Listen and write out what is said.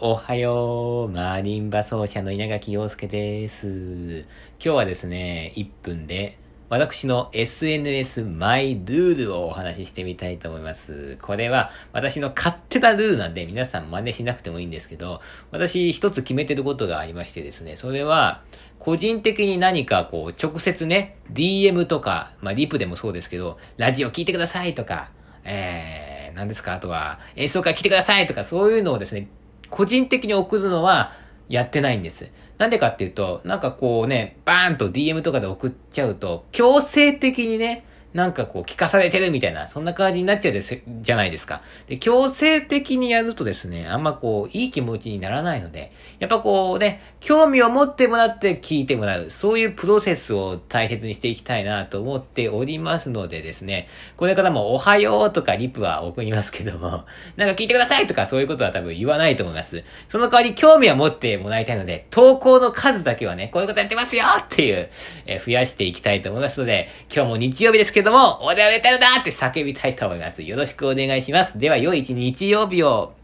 おはよう、マーリンバ奏者の稲垣陽介です。今日はですね、1分で、私の SNS マイルールをお話ししてみたいと思います。これは私の勝手なルールなんで皆さん真似しなくてもいいんですけど、私一つ決めてることがありましてですね、それは個人的に何かこう直接ね、DM とか、まあリプでもそうですけど、ラジオ聞いてくださいとか、えー、何ですか？あとは演奏会来てくださいとかそういうのをですね、個人的に送るのはやってないんです。なんでかっていうと、なんかこうね、バーンと DM とかで送っちゃうと、強制的にね、なんかこう聞かされてるみたいな、そんな感じになっちゃうですじゃないですか。で、強制的にやるとですね、あんまこう、いい気持ちにならないので、やっぱこうね、興味を持ってもらって聞いてもらう、そういうプロセスを大切にしていきたいなと思っておりますのでですね、これからもおはようとかリプは送りますけども、なんか聞いてくださいとかそういうことは多分言わないと思います。その代わり興味は持ってもらいたいので、投稿の数だけはね、こういうことやってますよっていう、えー増やしていきたいと思いますので、今日も日曜日ですけどども、おでおでたよだって叫びたいと思います。よろしくお願いします。では、良い一日曜日を。